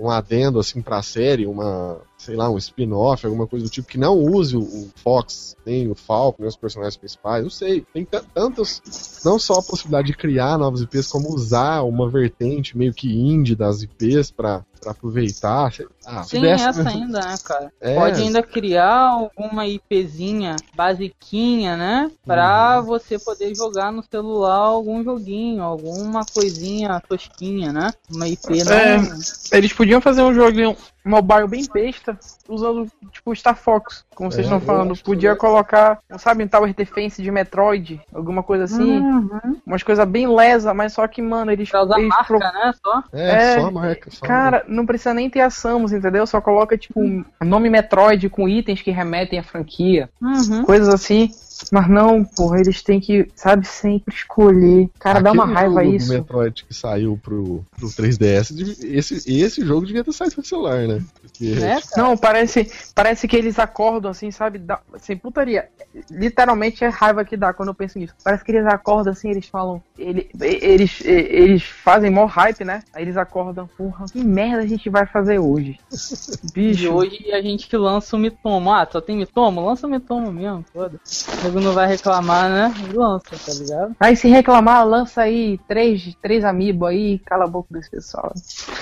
um adendo assim pra série, uma. Sei lá, um spin-off, alguma coisa do tipo, que não use o, Fox, nem o Falcon, nem os personagens principais. Não sei. Tem tan- tantas. Não só a possibilidade de criar novas IPs, como usar uma vertente meio que indie das IPs pra, pra aproveitar. Ah, Tem desse- essa ainda, né, cara? É. Pode ainda criar alguma IPzinha basiquinha, né? Pra Uhum. você poder jogar no celular algum joguinho, alguma coisinha tosquinha, né? Uma IP não. É. Eles podiam fazer um jogo mobile bem besta, usando tipo Star Fox, como vocês É, estão falando. Podia é. colocar, sabe, um Tower Defense de Metroid, alguma coisa assim. Uhum. Umas coisas bem lesa, mas só que, mano, eles. Pra usar eles marca, pro- né? Só. É, É, só a marca. Só a Cara, não precisa nem ter a Samus, entendeu? Só coloca, tipo, um nome Metroid com itens que remetem à franquia. Uhum. Coisas assim. Mas não, porra, eles têm que, sabe, sempre escolher. Cara, dá uma Aquele raiva jogo isso. do Metroid que saiu pro, pro 3DS, dev- esse, esse jogo devia ter saído pro celular, né? Porque, Né, cara? Não, parece, parece que eles acordam assim, sabe? Dá, assim, putaria. Literalmente é raiva que dá quando eu penso nisso. Parece que eles acordam assim, eles falam. Ele, eles, eles fazem mó hype, né? Aí eles acordam, porra, que merda a gente vai fazer hoje? E Bicho. hoje a gente lança o Mitomo. Ah, só tem Mitomo? Lança o Mitomo mesmo, foda. Nego não vai reclamar, né? Lança, tá ligado? Aí se reclamar, lança aí três, três amiibo aí, cala a boca desse pessoal.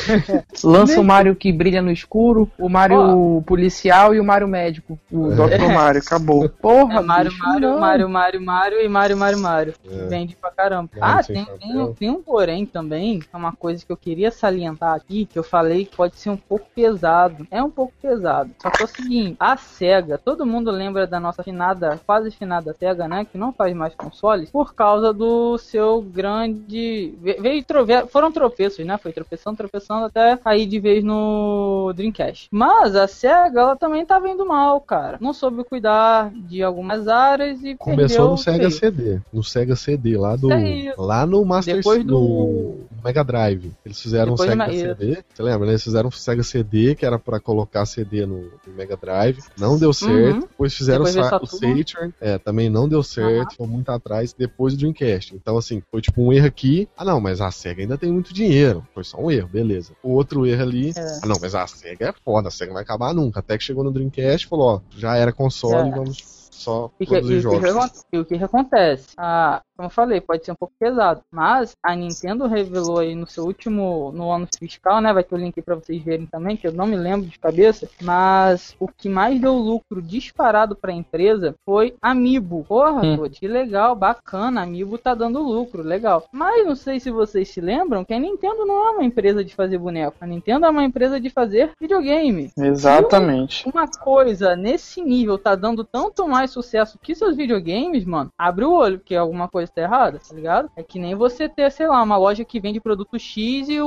lança o Mario que brilha no escuro, o Mario policial e o Mario médico. O É. Dr. Mario, acabou. Porra, É Mario, bicho, Mario, não. Mario, Mario, Mario e Mario, Mario, Mario. É. Vende pra caramba. Mario ah, tem, chapéu. tem, tem um porém também, é uma coisa que eu queria salientar aqui, que eu falei que pode ser um pouco pesado. É um pouco pesado. Só que é o seguinte, a SEGA, todo mundo lembra da nossa finada, quase finada SEGA, né? Que não faz mais consoles, por causa do seu grande. ve- Veio trove... Foram tropeços, né? Foi tropeçando, tropeçando até cair de vez no Dreamcast. Mas a SEGA, ela também tava indo mal, cara. Não soube cuidar de algumas áreas e Começou no Sega feio. CD. No Sega CD, lá do. É. Lá no Master Depois do- no Mega Drive. Eles fizeram um Depois do Sega CD. Você lembra, né? Eles fizeram um Sega CD que era pra colocar CD no, no Mega Drive. Não deu certo. Uhum. Depois fizeram Depois o, veio Sa- o Saturn. Saturn. Também não deu certo. Foi muito atrás depois do Dreamcast. Então, assim, foi tipo um erro aqui. Ah, não, mas a SEGA ainda tem muito dinheiro. Foi só um erro, beleza. O outro erro ali. É. Ah, não, mas a SEGA é foda. A SEGA não vai acabar nunca. Até que chegou no Dreamcast e falou: ó, já era console, É. vamos só E, que, e, produzir o que jogos. que e o que, que acontece? Ah, como eu falei, pode ser um pouco pesado. Mas a Nintendo revelou aí no seu último no ano fiscal, né? Vai ter o link pra vocês verem também, que eu não me lembro de cabeça. Mas o que mais deu lucro disparado pra empresa foi Amiibo. Porra, Hum. pô, que legal, bacana. Amiibo tá dando lucro, legal. Mas não sei se vocês se lembram que a Nintendo não é uma empresa de fazer boneco. A Nintendo é uma empresa de fazer videogame Exatamente. uma coisa nesse nível tá dando tanto mais sucesso que seus videogames, mano, abre o olho, que alguma coisa tá errada, tá ligado? É que nem você ter, sei lá, uma loja que vende produto X e o,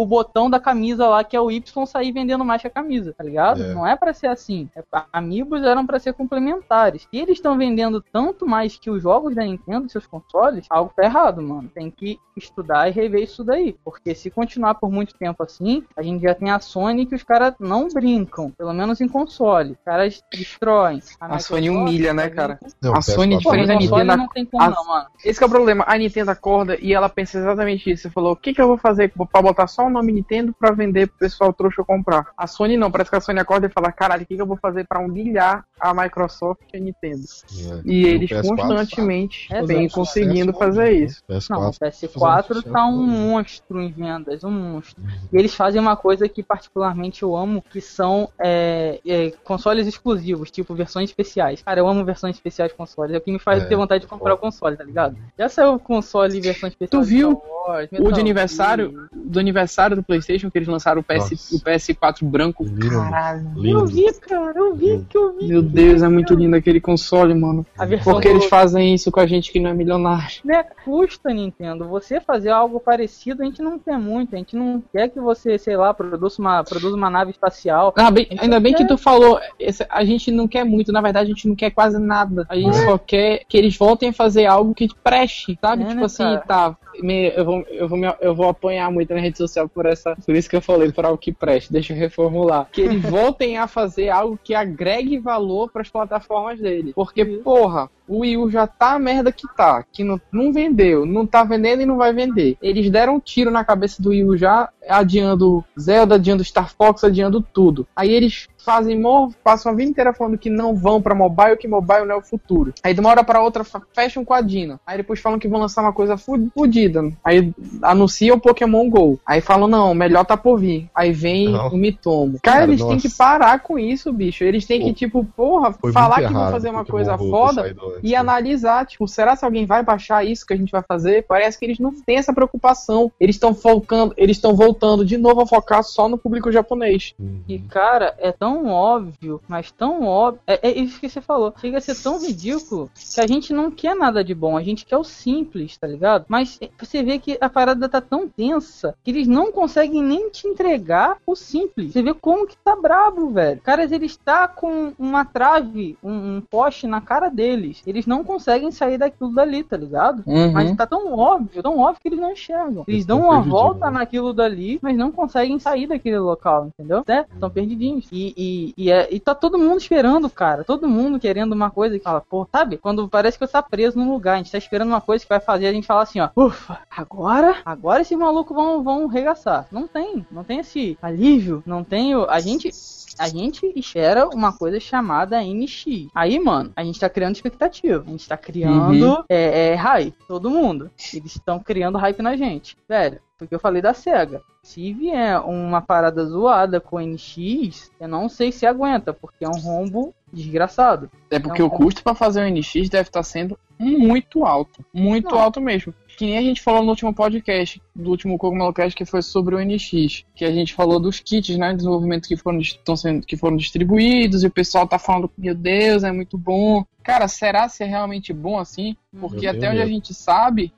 o botão da camisa lá, que é o Y, sair vendendo mais que a camisa, tá ligado? É. Não é pra ser assim. É, amigos eram pra ser complementares. E eles estão vendendo tanto mais que os jogos da Nintendo, seus consoles, algo tá errado, mano. Tem que estudar e rever isso daí. Porque se continuar por muito tempo assim, a gente já tem a Sony que os caras não brincam, pelo menos em console. Os caras destroem. A Sony Microsoft humilha, né, cara? Não, A Sony, PS4 diferente da Nintendo, não tem como a- não, mano. Esse que é o problema. A Nintendo acorda e ela pensa exatamente isso. Você falou, o que, que eu vou fazer pra botar só o nome Nintendo pra vender pro pessoal trouxa comprar? A Sony não, parece que a Sony acorda e fala, caralho, o que, que eu vou fazer pra humilhar a Microsoft e a Nintendo? É. E eles PS4 constantemente É, vêm faz conseguindo sucesso, fazer né? isso. PS4 Não, o fazendo PS4 sucesso, tá um né? monstro em vendas, um monstro. E eles fazem uma coisa que particularmente eu amo, que são é, é, consoles exclusivos, tipo versões especiais. Cara, eu amo versões especiais de consoles, é o que me faz É, ter vontade de comprar o console, tá ligado? Já saiu o console e versão especial Tu viu? Boy, o de aniversário, do aniversário do PlayStation, que eles lançaram o, PS, o PS4 branco. Lindo. Caralho. Lindo. Eu vi, cara, eu vi que eu vi. Meu Deus, é muito lindo aquele console, mano. Porque do- eles fazem isso com a gente que não é milionário. né, custa, Nintendo, você fazer algo parecido, a gente não quer muito, a gente não quer que você, sei lá, produza uma, produza uma nave espacial. Ah, bem- ainda bem que É. tu falou, esse- a gente não quer muito, na verdade a gente não quer quase nada. A gente É. só quer que eles voltem a fazer algo que preste, sabe? É, tipo né, assim, cara? tá, me- eu, vou, eu, vou me- eu vou apanhar muito na rede social por essa. Por isso que eu falei, por algo que preste. Deixa eu reformular. Que eles voltem a fazer algo que agregue valor pras plataformas dele. Porque, Isso. porra, o Wii U já tá a merda que tá. Que não, não vendeu, não tá vendendo e não vai vender. Eles deram um tiro na cabeça do Wii U já, adiando Zelda, adiando Star Fox, adiando tudo. Aí eles fazem, mó- passam a vida inteira falando que não vão pra mobile, que mobile não é o futuro. Aí de uma hora pra outra fecham com a Dina. Aí depois falam que vão lançar uma coisa fudida. Aí anunciam o Pokémon GO. Aí falam, não, melhor tá por vir. Aí vem Não. o Mitomo. Cara, Cara, eles têm nossa. que parar com isso, bicho. Eles têm que, tipo, porra, Foi falar que vão errado fazer uma coisa foda saído e né? analisar, tipo, será se alguém vai baixar isso que a gente vai fazer? Parece que eles não têm essa preocupação. Eles estão focando, eles estão voltando de novo a focar só no público japonês. Uhum. E, cara, é tão óbvio, mas tão óbvio. É, é isso que você falou. Chega a ser tão ridículo que a gente não quer nada de bom. A gente quer o simples, tá ligado? Mas você vê que a parada tá tão tensa que eles não conseguem nem te entregar o simples. Você vê como que tá brabo, velho. Caras, eles tá com uma trave, um, um poste na cara deles. Eles não conseguem sair daquilo dali, tá ligado? Uhum. Mas tá tão óbvio, tão óbvio que eles não enxergam. Eles Eles dão tão uma volta né? naquilo dali, mas não conseguem sair daquele local, entendeu? Né? Estão perdidinhos. E, e, e, é- e tá todo mundo esperando, cara. Todo mundo querendo uma coisa que fala, pô, sabe? Quando parece que você tá preso num lugar, a gente tá esperando uma coisa que vai fazer a gente falar assim, ó, ufa, agora, agora esses malucos vão, vão regaçar. Não tem, não tem esse alívio, não tem o. A gente. A gente espera uma coisa chamada NX. Aí, mano, a gente tá criando expectativa. A gente tá criando é, é, hype. Todo mundo. Eles estão criando hype na gente. Velho, porque eu falei da SEGA. Se vier uma parada zoada com NX, eu não sei se aguenta, porque é um rombo desgraçado. É porque Não, o custo pra fazer o NX deve estar sendo muito alto. Muito Não. alto mesmo. Que nem a gente falou no último podcast, do último Cogumelo Cast, que foi sobre o NX. Que a gente falou dos kits, né? De desenvolvimento que foram, estão sendo, que foram distribuídos, e o pessoal tá falando, meu Deus, é muito bom. Cara, será se é realmente bom assim? Porque Eu até onde a gente sabe,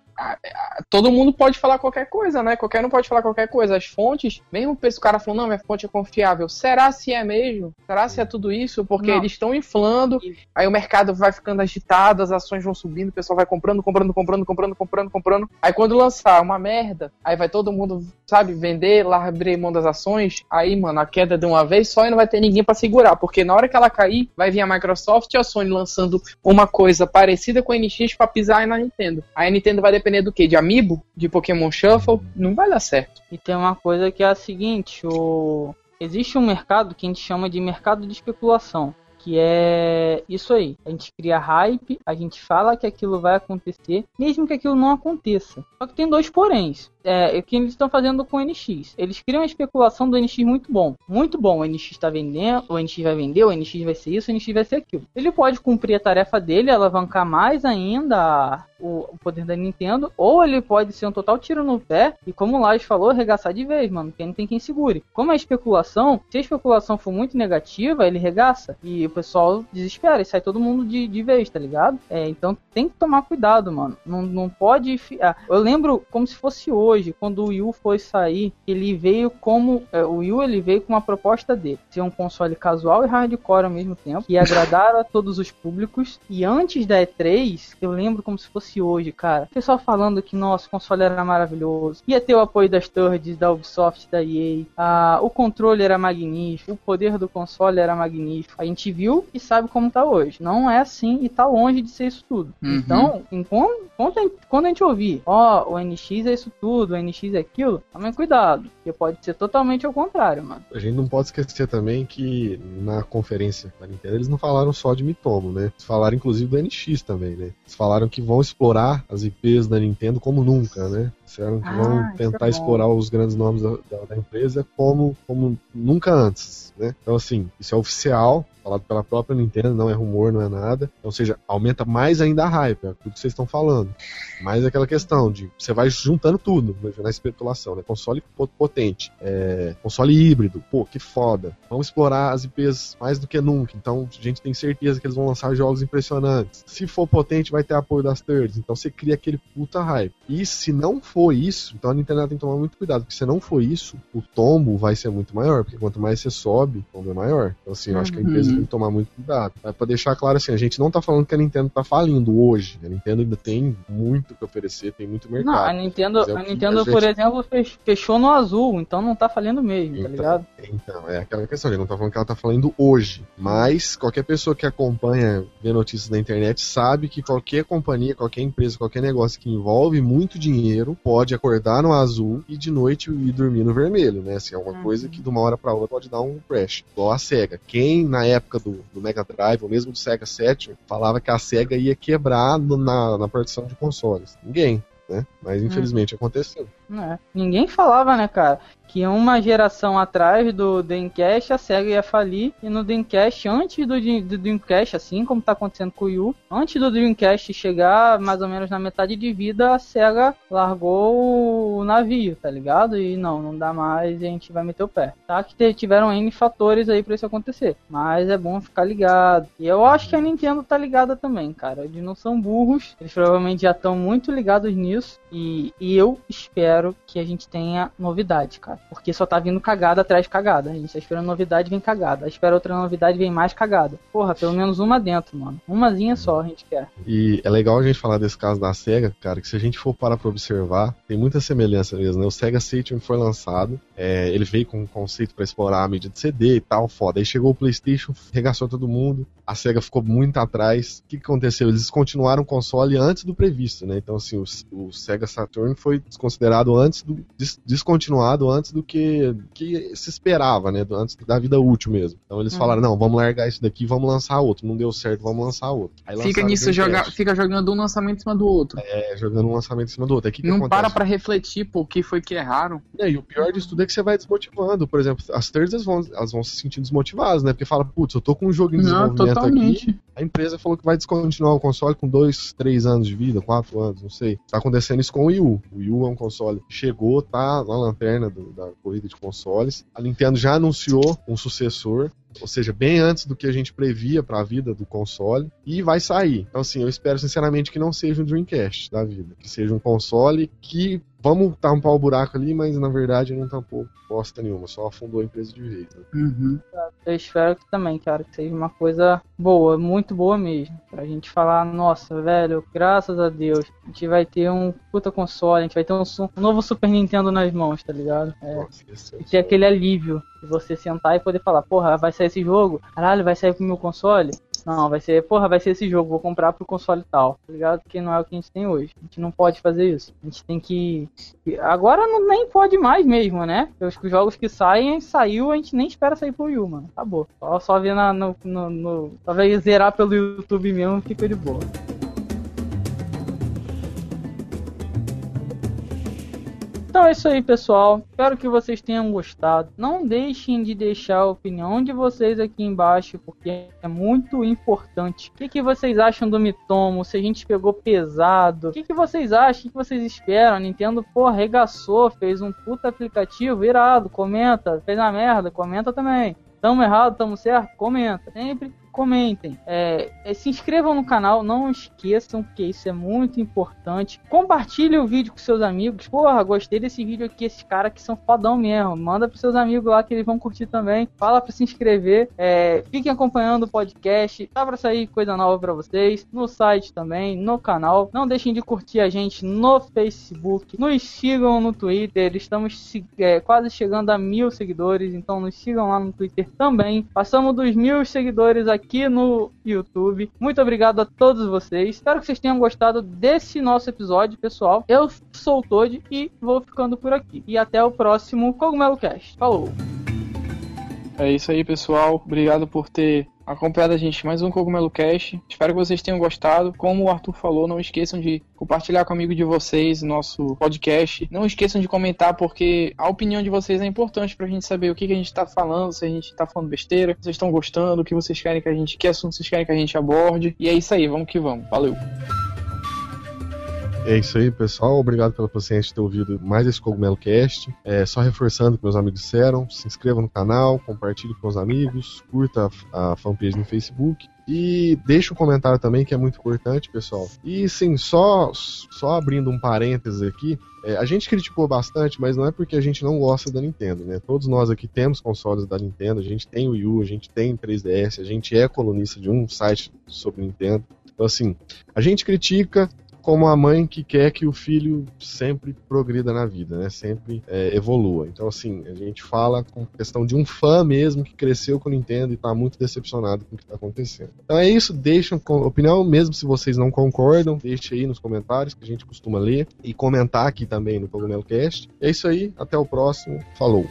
todo mundo pode falar qualquer coisa, né? Qualquer um pode falar qualquer coisa. As fontes, mesmo o cara falando, não, minha fonte é confiável. Será se é mesmo? Será se é tudo isso? Porque Não. eles estão inflando, aí o mercado vai ficando agitado, as ações vão subindo, o pessoal vai comprando, comprando, comprando, comprando, comprando, comprando. Aí quando lançar uma merda, aí vai todo mundo, sabe, vender, lá abrir mão das ações. Aí, mano, a queda de uma vez só e não vai ter ninguém pra segurar. Porque na hora que ela cair, vai vir a Microsoft e a Sony lançando uma coisa parecida com a NX pra pisar aí na Nintendo. Aí a Nintendo vai depender do quê? De Amiibo? De Pokémon Shuffle? Não vai dar certo. E tem uma coisa que é a seguinte, o... existe um mercado que a gente chama de mercado de especulação. Que é isso aí. A gente cria hype, a gente fala que aquilo vai acontecer, mesmo que aquilo não aconteça. Só que tem dois poréns. É, o que eles estão fazendo com o NX. Eles criam uma especulação do NX muito bom. Muito bom. O NX está vendendo, o NX vai vender, o NX vai ser isso, o NX vai ser aquilo. Ele pode cumprir a tarefa dele, alavancar mais ainda o, o poder da Nintendo, ou ele pode ser um total tiro no pé e, como o Lars falou, arregaçar de vez, mano, porque não tem quem segure. Como é especulação, se a especulação for muito negativa, ele regaça e o pessoal desespera e sai todo mundo de, de vez, tá ligado? É, então tem que tomar cuidado, mano. Não, não pode. ah, eu lembro como se fosse hoje, quando o Wii U foi sair, ele veio como. é, o Wii U ele veio com uma proposta dele: ser um console casual e hardcore ao mesmo tempo, que agradar a todos os públicos. E antes da E3, eu lembro como se fosse hoje, cara. O pessoal falando que nosso console era maravilhoso, ia ter o apoio das thirds, da Ubisoft, da EA, ah, o controle era magnífico, o poder do console era magnífico. A gente viu e sabe como tá hoje. Não é assim e tá longe de ser isso tudo. Uhum. Então, enquanto, quando, a gente, quando a gente ouvir, ó, o NX é isso tudo, o NX é aquilo, tome cuidado, porque pode ser totalmente ao contrário, mano. A gente não pode esquecer também que na conferência da Nintendo eles não falaram só de Mitomo, né? Eles falaram inclusive do NX também, né? Eles falaram que vão explorar as IPs da Nintendo como nunca, né? Que Ah, vão é tentar bom. explorar os grandes nomes da, da- da empresa como, como nunca antes, né? Então assim, isso é oficial, falado pela própria Nintendo, não é rumor, não é nada. Ou seja, aumenta mais ainda a hype, é tudo que vocês estão falando. Mais aquela questão de você vai juntando tudo. na especulação, né? Console potente, é, console híbrido, pô, que foda. Vamos explorar as IPs mais do que nunca. Então a gente tem certeza que eles vão lançar jogos impressionantes. Se for potente, vai ter apoio das thirds. Então você cria aquele puta hype. E se não for isso, então a Nintendo tem que tomar muito cuidado, porque se não for isso, o tombo vai ser muito maior, porque quanto mais você sobe, o tombo é maior. Então assim, eu acho que a empresa uhum. tem que tomar muito cuidado. Mas pra deixar claro assim, a gente não tá falando que a Nintendo tá falindo hoje. A Nintendo ainda tem muito que oferecer, tem muito mercado. Não, a Nintendo, é a Nintendo a gente... por exemplo, fechou no azul, então não tá falhando mesmo, tá então, tá ligado? Então, é aquela questão, ele não tá falando que ela tá falando hoje. Mas qualquer pessoa que acompanha, vê notícias na internet, sabe que qualquer companhia, qualquer empresa, qualquer negócio que envolve muito dinheiro pode acordar no azul e de noite ir dormir no vermelho, né? Assim, é uma uhum. coisa que de uma hora para outra pode dar um crash. Igual a SEGA. Quem na época do, do Mega Drive, ou mesmo do Sega Saturn, falava que a SEGA ia quebrar no, na, na produção de consoles? Ninguém. Né? Mas infelizmente hum. aconteceu. É. Ninguém falava, né, cara? que uma geração atrás do Dreamcast a SEGA ia falir e no Dreamcast, antes do, do Dreamcast, assim como está acontecendo com o Wii U, antes do Dreamcast chegar mais ou menos na metade de vida, a SEGA largou o navio, tá ligado? E não, não dá mais e a gente vai meter o pé. Tá que tiveram N fatores aí para isso acontecer, mas é bom ficar ligado. E eu acho que a Nintendo tá ligada também, cara. Eles não são burros, eles provavelmente já estão muito ligados nisso e, e eu espero que a gente tenha novidade, cara. Porque só tá vindo cagada atrás de cagada. A gente tá esperando novidade, vem cagada. Espera outra novidade, vem mais cagada. Porra, pelo menos uma dentro, mano. Umazinha só a gente quer. E é legal a gente falar desse caso da SEGA, cara, que se a gente for parar pra observar, tem muita semelhança mesmo, né? O Sega Saturn foi lançado, é, ele veio com um conceito para explorar a mídia de CD e tal, foda. Aí chegou o PlayStation, regaçou todo mundo, a SEGA ficou muito atrás. O que, aconteceu? Eles descontinuaram o console antes do previsto, né? Então, assim, o, o Sega Saturn foi desconsiderado antes do. Des, descontinuado antes do que, que se esperava, né? Antes da vida útil mesmo. Então eles hum. falaram: não, vamos largar isso daqui vamos lançar outro. Não deu certo, vamos lançar outro. fica nisso, joga, fica jogando um lançamento em cima do outro. É, jogando um lançamento em cima do outro. que não que para pra refletir, pô, o que foi que erraram. É, e o pior disso tudo é que você vai desmotivando. Por exemplo, as thirds vão, elas vão se sentindo desmotivadas, né? Porque fala, putz, eu tô com um jogo em desenvolvimento não, totalmente. aqui. A empresa falou que vai descontinuar o console com dois, três anos de vida, quatro anos, não sei. Tá acontecendo isso com o Wii U. O Wii U é um console que chegou, tá na lanterna do, da corrida de consoles. A Nintendo já anunciou um sucessor ou seja, bem antes do que a gente previa para a vida do console, e vai sair. Então, assim, eu espero sinceramente que não seja um Dreamcast da vida, que seja um console que vamos tampar o buraco ali, mas na verdade não tampou bosta nenhuma, só afundou a empresa de vez. Né? Uhum. Eu espero que também, cara, que seja uma coisa boa, muito boa mesmo. Pra gente falar, nossa, velho, graças a Deus, a gente vai ter um puta console, a gente vai ter um, um novo Super Nintendo nas mãos, tá ligado? É, nossa, e ter aquele alívio de você sentar e poder falar, porra, vai sair esse jogo, caralho, vai sair pro meu console. Não, vai ser, porra, vai ser esse jogo, vou comprar pro console tal, tá ligado? Que não é o que a gente tem hoje. A gente não pode fazer isso. A gente tem que. Agora não, nem pode mais mesmo, né? Os jogos que saem, saiu, a gente nem espera sair pro Wii mano. Acabou. Só, só ver na, no, no, no. Talvez zerar pelo YouTube mesmo, fica de boa. Então é isso aí, pessoal. Espero que vocês tenham gostado. Não deixem de deixar a opinião de vocês aqui embaixo, porque é muito importante. O que, que vocês acham do Mitomo? Se a gente pegou pesado? O que, que vocês acham? O que, vocês esperam? A Nintendo, pô, arregaçou, fez um puta aplicativo irado. Comenta. Fez uma merda? Comenta também. Tamo errado, tamo certo? Comenta. Sempre comentem, é, é, se inscrevam no canal, não esqueçam que isso é muito importante. Compartilhe o vídeo com seus amigos. Porra, gostei desse vídeo aqui, esses caras que são fodão mesmo. Manda pros seus amigos lá que eles vão curtir também. Fala para se inscrever. É, fiquem acompanhando o podcast. Tá pra sair coisa nova para vocês. No site também, no canal. Não deixem de curtir a gente no Facebook. Nos sigam no Twitter. Estamos é, quase chegando a mil seguidores. Então nos sigam lá no Twitter também. Passamos dos mil seguidores aqui aqui no YouTube. Muito obrigado a todos vocês. Espero que vocês tenham gostado desse nosso episódio, pessoal. Eu sou o Todd e vou ficando por aqui. E até o próximo Cogumelo Cast. Falou! É isso aí, pessoal. Obrigado por ter acompanhado a gente mais um Cogumelo Cast. Espero que vocês tenham gostado. Como o Arthur falou, não esqueçam de compartilhar com amigo de vocês nosso podcast. Não esqueçam de comentar, porque a opinião de vocês é importante pra gente saber o que, que a gente tá falando, se a gente tá falando besteira, se vocês estão gostando, o que vocês querem que a gente, que assunto vocês querem que a gente aborde. E é isso aí, vamos que vamos. Valeu! É isso aí, pessoal. Obrigado pela paciência de ter ouvido mais esse Cogumelo Cast. É, só reforçando o que meus amigos disseram, se inscreva no canal, compartilhe com os amigos, curta a, fanpage no Facebook e deixa um comentário também, que é muito importante, pessoal. E sim, só, só abrindo um parênteses aqui, é, a gente criticou bastante, mas não é porque a gente não gosta da Nintendo, né? Todos nós aqui temos consoles da Nintendo, a gente tem o Wii U, a gente tem 3DS, a gente é colunista de um site sobre Nintendo. Então, assim, a gente critica, como a mãe que quer que o filho sempre progrida na vida, né? Sempre é, evolua. Então, assim, a gente fala com questão de um fã mesmo que cresceu com o Nintendo e está muito decepcionado com o que está acontecendo. Então é isso, deixem opinião, mesmo se vocês não concordam, deixe aí nos comentários que a gente costuma ler e comentar aqui também no Cogumelo Cast. É isso aí, até o próximo. Falou!